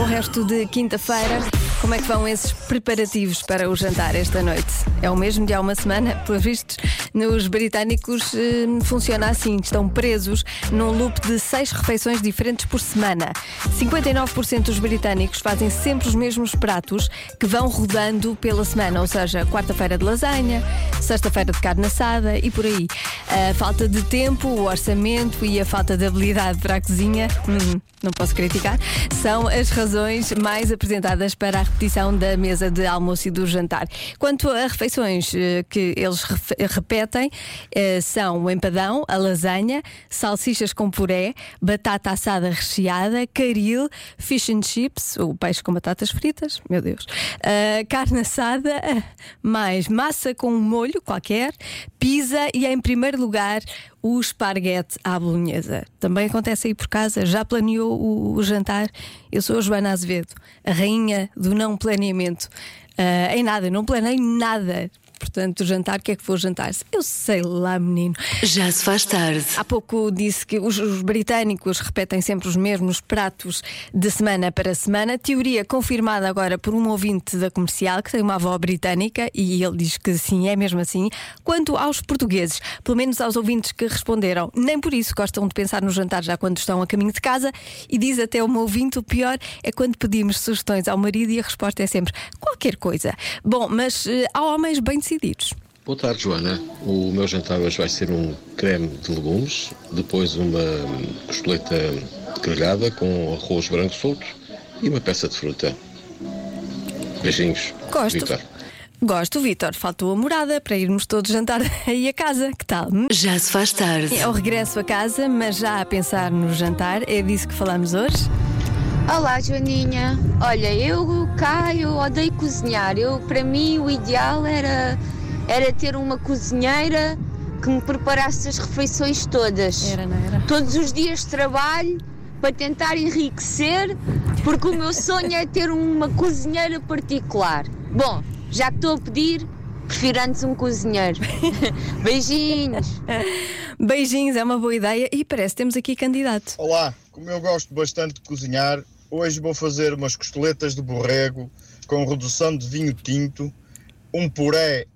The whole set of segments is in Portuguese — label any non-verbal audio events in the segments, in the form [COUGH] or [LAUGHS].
Bom resto de quinta-feira. Como é que vão esses preparativos para o jantar esta noite? É o mesmo de há uma semana, pelos vistos, nos britânicos eh, funciona assim: estão presos num loop de seis refeições diferentes por semana. 59% dos britânicos fazem sempre os mesmos pratos que vão rodando pela semana, ou seja, quarta-feira de lasanha, sexta-feira de carne assada e por aí. A falta de tempo, o orçamento e a falta de habilidade para a cozinha, hum, não posso criticar, são as razões mais apresentadas para a repetição da mesa de almoço e do jantar. Quanto a refeições eh, que eles repetem, eh, são o empadão, a lasanha, salsichas com puré, batata assada recheada, caril, fish and chips, o peixe com batatas fritas, meu Deus, eh, carne assada, [LAUGHS] mais massa com molho qualquer, pizza e, em primeiro lugar, o esparguete à bolonhesa. Também acontece aí por casa, já planeou o, o jantar? Eu sou a Joana Azevedo, a rainha do não planeamento. Ah, em nada, não planei nada. Portanto, o jantar, o que é que vou jantar? Eu sei lá, menino. Já se faz tarde. Há pouco disse que os, os britânicos repetem sempre os mesmos pratos de semana para semana. Teoria confirmada agora por um ouvinte da comercial que tem uma avó britânica e ele diz que sim, é mesmo assim. Quanto aos portugueses, pelo menos aos ouvintes que responderam, nem por isso gostam de pensar no jantar já quando estão a caminho de casa. E diz até uma ouvinte: o pior é quando pedimos sugestões ao marido e a resposta é sempre qualquer coisa. Bom, mas eh, há homens bem decididos. Boa tarde, Joana. O meu jantar hoje vai ser um creme de legumes, depois uma costeleta grelhada com arroz branco solto e uma peça de fruta. Beijinhos. Gosto. Vitor. Gosto, Vitor. Faltou a morada para irmos todos jantar [LAUGHS] aí a casa. Que tal? Já se faz tarde. É o regresso a casa, mas já a pensar no jantar. É disso que falamos hoje. Olá, Joaninha. Olha, eu cá eu odeio cozinhar. Eu, para mim, o ideal era, era ter uma cozinheira que me preparasse as refeições todas. Era, não era? Todos os dias de trabalho para tentar enriquecer, porque o meu sonho é ter uma cozinheira particular. Bom, já que estou a pedir, prefiro antes um cozinheiro. [LAUGHS] Beijinhos. Beijinhos, é uma boa ideia e parece que temos aqui candidato. Olá, como eu gosto bastante de cozinhar, hoje vou fazer umas costeletas de borrego com redução de vinho tinto, um puré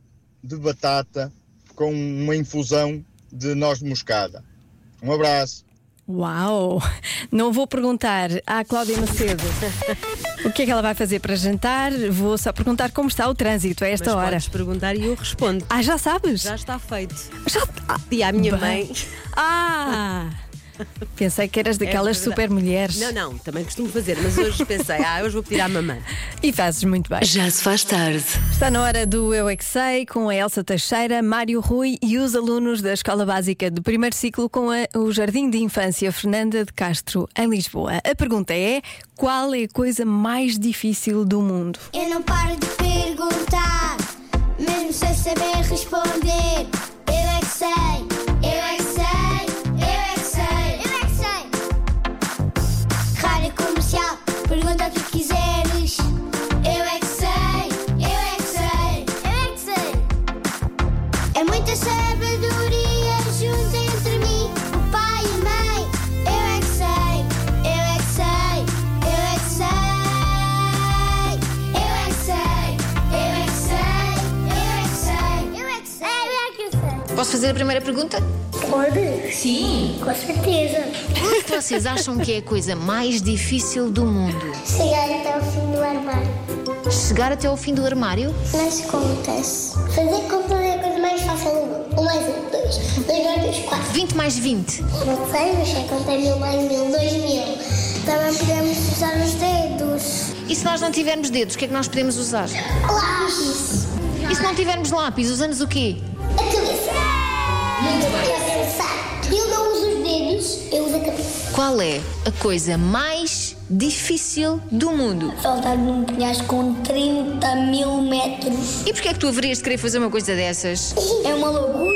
de batata com uma infusão de noz moscada. Um abraço. Uau! Não vou perguntar à Cláudia Macedo o que é que ela vai fazer para jantar. Vou só perguntar como está o trânsito a esta Mas hora. podes perguntar e eu respondo. Ah, já sabes? Já está feito. Já- ah, E à minha bem. mãe. Ah! [LAUGHS] Pensei que eras daquelas É super mulheres. Não, não, também costumo fazer, mas hoje pensei, ah, hoje vou pedir à mamãe. E fazes muito bem. Já se faz tarde. Está na hora do Eu é que Sei, com a Elsa Teixeira, Mário Rui e os alunos da Escola Básica do primeiro ciclo com a- o Jardim de Infância Fernanda de Castro, em Lisboa. A pergunta é: qual é a coisa mais difícil do mundo? Eu não paro de perguntar, mesmo sem saber responder. Eu é que sei, fazer a primeira pergunta? Pode? Sim, com certeza. O que vocês acham que é a coisa mais difícil do mundo? Chegar até o fim do armário. Chegar até ao fim do armário? Nas contas. Fazer contas é a coisa mais fácil do mundo. Um mais um, dois. Dois mais dois, quatro. 20 mais 20. Não sei, mas sei é mil mais mil, dois mil. Também podemos usar os dedos. E se nós não tivermos dedos, o que é que nós podemos usar? Lápis. E se não tivermos lápis, usamos o quê? Muito bem. Eu não uso os dedos, eu uso a cabeça. Qual é a coisa mais difícil do mundo? Saltar num penhasco com 30 mil metros. E porquê é que tu haverias de querer fazer uma coisa dessas? É uma loucura.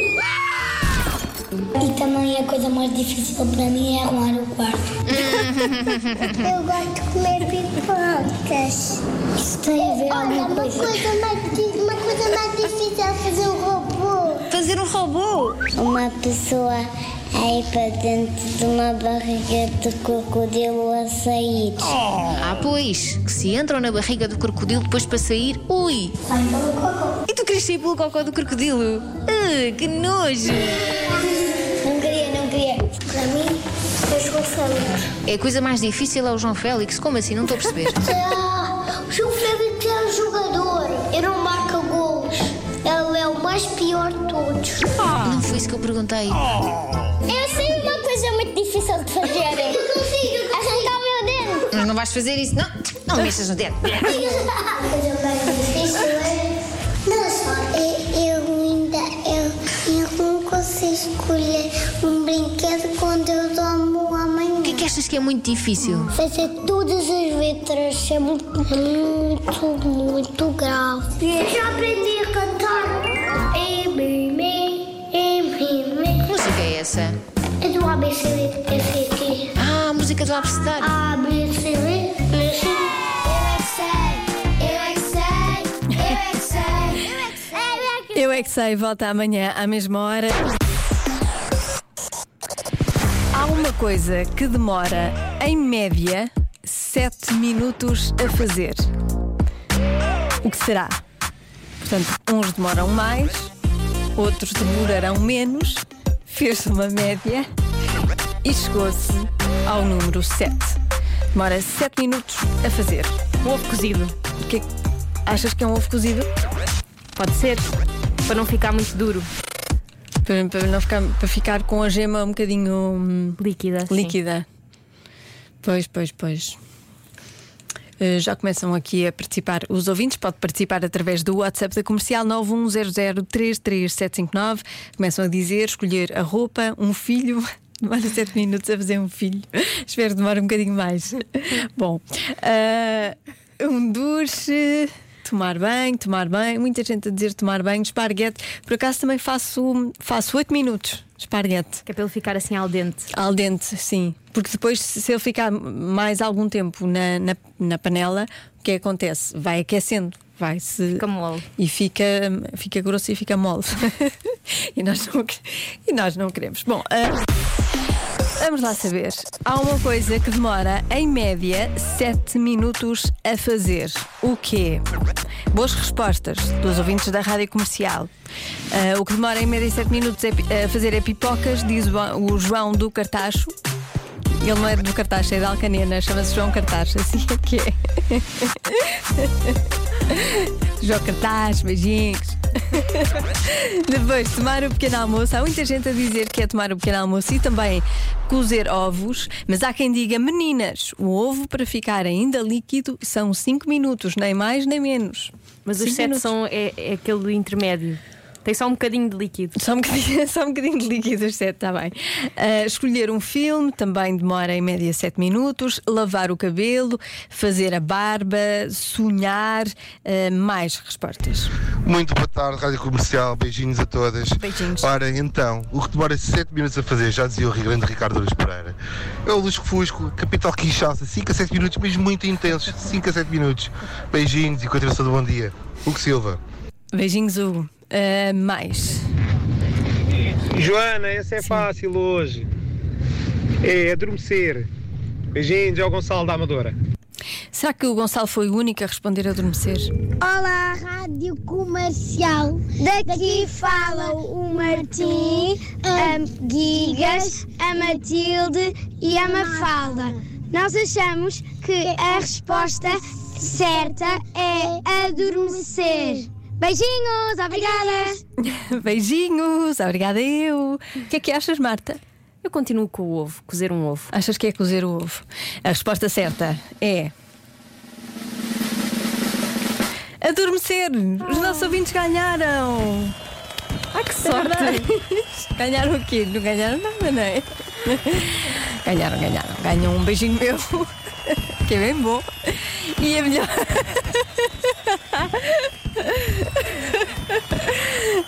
E também a coisa mais difícil para mim é arrumar o quarto. [LAUGHS] Eu gosto de comer pipocas. Isso tem a ver Olha, uma coisa. mais, uma coisa mais difícil é fazer um robô. Fazer um robô? Uma pessoa aí para dentro de uma barriga de crocodilo a sair. Ah, pois, que se entram na barriga do crocodilo depois para sair, ui! Sai pelo cocô. E tu querias sair pelo cocó do crocodilo? Ah, que nojo! Não queria, não queria. Para mim, eu sou feliz. É a coisa mais difícil é o João Félix. Como assim? Não estou a perceber. [LAUGHS] Ah, o João Félix Ele é o mais pior de todos. Não foi isso que eu perguntei. Eu sei uma coisa muito difícil de fazer. [LAUGHS] Eu consigo. Arrancar o meu dedo. Mas não vais fazer isso, não? Não mexas no dedo. [LAUGHS] A coisa mais difícil é dançar. Eu ainda eu, eu não consigo escolher um brinquedo quando eu dormo amanhã. O que é que achas que é muito difícil? Fazer todas as letras é muito, muito, muito grave. Eu já aprendi a cantar. E, e. Que música é essa? É do ABCD. Ah, a música do abecedário. A, B, C, D, E, C. Eu é que sei, eu é que sei, eu é que sei, eu é que sei, eu é que Eu é que sei, volta amanhã à mesma hora. Há uma coisa que demora, em média, 7 minutos a fazer. O que será? Portanto, uns demoram mais, outros demorarão menos, fez-se uma média e chegou-se ao número 7. Demora 7 minutos a fazer. Um ovo cozido. O que é que- Achas que é um ovo cozido? Pode ser. Para não ficar muito duro. Para, para não ficar, para ficar com a gema um bocadinho hum, Líquida. sim. líquida. Pois, pois, pois. Eh, Já começam aqui a participar os ouvintes, pode participar através do WhatsApp da comercial 910033759. Começam a dizer, escolher a roupa, um filho. [LAUGHS] Demora 7 minutos a fazer um filho. [LAUGHS] Espero que demore um bocadinho mais. [LAUGHS] Bom, ah, um duche. Tomar banho, tomar banho, muita gente a dizer tomar banho, esparguete. Por acaso também faço, faço 8 minutos esparguete. Que é para ele ficar assim al dente. Al dente, sim. Porque depois, se ele ficar mais algum tempo na, na, na panela, o que acontece? Vai aquecendo, vai se. Fica mole. E fica, fica grosso e fica mole. [LAUGHS] e, nós não, e nós não queremos. Bom, ah, vamos lá saber. Há uma coisa que demora, em média, 7 minutos a fazer. O quê? Boas respostas dos ouvintes da rádio comercial. Ah, o que demora em média 7 minutos a fazer é pipocas, diz o João do Cartacho. Ele não é do Cartacho, é da Alcanena, chama-se João Cartacho, [LAUGHS] assim é que é. João Cartaz, beijinhos. [LAUGHS] Depois, tomar o pequeno almoço. Há muita gente a dizer que é tomar o pequeno almoço e também cozer ovos, mas há quem diga, meninas, o ovo para ficar ainda líquido são 5 minutos, nem mais nem menos. Mas os Cinco sete minutos. são é, é aquele intermédio. Tem só um bocadinho de líquido. Só um bocadinho, [LAUGHS] só um bocadinho de líquido, os sete, está bem. Ah, escolher um filme também demora em média 7 minutos. Lavar o cabelo, fazer a barba, sonhar. ah, mais respostas. Muito boa tarde, Rádio Comercial, beijinhos a todas. Beijinhos. Ora, então, o que demora 7 minutos a fazer, já dizia o grande Ricardo Douros Pereira, é o Lusco Fusco, Capital Quixosa, 5 a 7 minutos, mas muito intensos, 5 a 7 minutos. Beijinhos e continuação do bom dia. Hugo Silva. Beijinhos, Hugo. Ah, mais. Joana, essa é fácil hoje. É adormecer. Beijinhos, é o Gonçalo da Amadora. Será que o Gonçalo foi o único a responder a adormecer? Olá, Rádio Comercial. Daqui fala o Martim, a Gigas, a Matilde e a Mafalda. Nós achamos que a resposta certa é adormecer. Beijinhos, obrigada! [LAUGHS] Beijinhos, obrigada eu. O que é que achas, Marta? Eu continuo com o ovo, cozer um ovo. Achas que é cozer o ovo? A resposta certa é. Adormecer! Os nossos ouvintes ganharam! Ah, que sorte! ganharam o quê? Não ganharam nada, não é? Ganharam, ganharam. Ganham um beijinho meu. [LAUGHS] que é bem bom. E a melhor. [LAUGHS]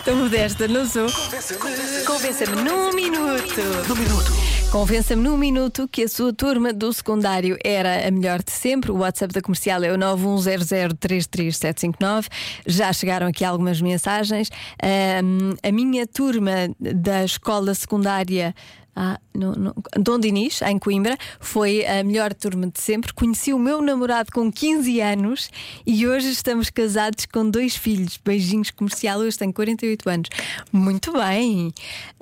Estou modesta, não sou? Convença-me num minuto. Num minuto. Convença-me num minuto que a sua turma do secundário era a melhor de sempre. O WhatsApp da comercial é o 910033759. Já chegaram aqui algumas mensagens. Ahm, a minha turma da escola secundária. Ah, Dom Dinis, em Coimbra, foi a melhor turma de sempre. Conheci o meu namorado com 15 anos e hoje estamos casados com dois filhos. Beijinhos comercial, hoje tenho 48 anos. Muito bem.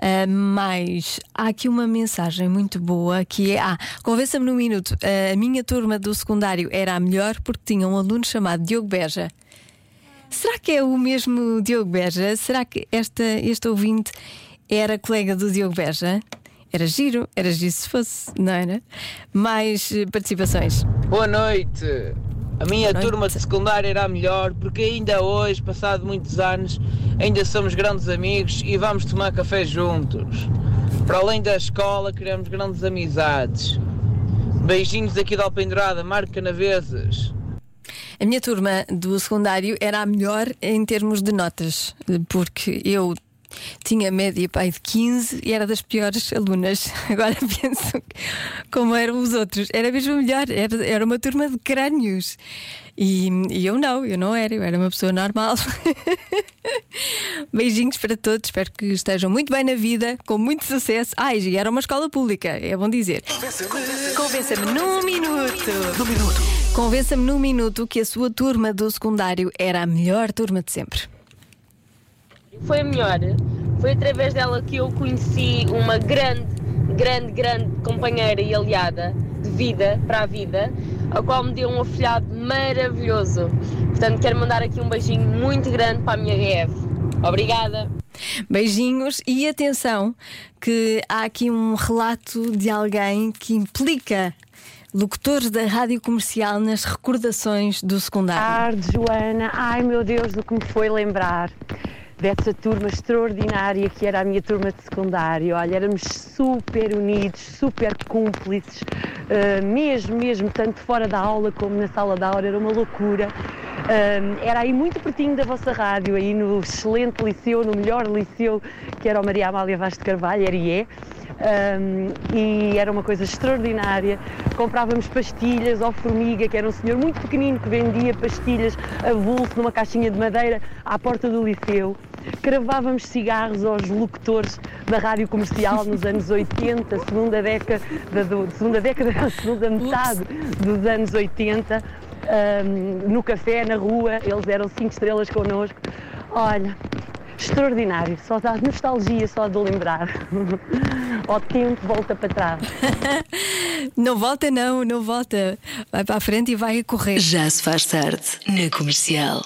Ah, mas há aqui uma mensagem muito boa que é: ah, convença-me num minuto. A minha turma do secundário era a melhor porque tinha um aluno chamado Diogo Beja. Será que é o mesmo Diogo Beja? Será que esta, este ouvinte era colega do Diogo Beja? Era giro, era giro se fosse, não era? Mais eh, participações. Boa noite. A minha turma de secundária era a melhor porque ainda hoje, passado muitos anos, ainda somos grandes amigos e vamos tomar café juntos. Para além da escola, criamos grandes amizades. Beijinhos aqui da Alpendurada, Marco Canaveses. A minha turma do secundário era a melhor em termos de notas, porque eu tinha média pai de 15 e era das piores alunas. [LAUGHS] Agora [LAUGHS] penso como eram os outros. Era mesmo melhor, era, era uma turma de crânios. E, e eu não, eu não era, eu era uma pessoa normal. [LAUGHS] Beijinhos para todos, espero que estejam muito bem na vida, com muito sucesso. Ai, e era uma escola pública, é bom dizer. Convença-me num minuto. Num minuto. Convença-me num minuto que a sua turma do secundário era a melhor turma de sempre. Foi a melhor. Foi através dela que eu conheci uma grande, grande, grande companheira e aliada de vida para a vida, a qual me deu um afilhado maravilhoso. Portanto, quero mandar aqui um beijinho muito grande para a minha GF. Obrigada. Beijinhos e atenção que há aqui um relato de alguém que implica locutores da rádio comercial nas recordações do secundário. tarde, Joana. Ai meu Deus, do que me foi lembrar dessa turma extraordinária que era a minha turma de secundário. Olha, éramos super unidos, super cúmplices, ah, mesmo, mesmo, tanto fora da aula como na sala de aula, era uma loucura. Ah, era aí muito pertinho da vossa rádio, aí no excelente liceu, no melhor liceu, que era o Maria Amália Vaz de Carvalho, era e é. Um, e era uma coisa extraordinária. Comprávamos pastilhas ao Formiga, que era um senhor muito pequenino que vendia pastilhas a vulso numa caixinha de madeira à porta do liceu. Cravávamos cigarros aos locutores da rádio comercial nos anos [LAUGHS] 80, segunda década, do, segunda década, segunda metade dos anos 80, um, no café, na rua, eles eram cinco estrelas connosco. Olha, extraordinário, só dá nostalgia só de lembrar. [LAUGHS] Ao tempo volta para trás. [LAUGHS] Não volta, não, não volta. Vai para a frente e vai a correr. Já se faz tarde na comercial.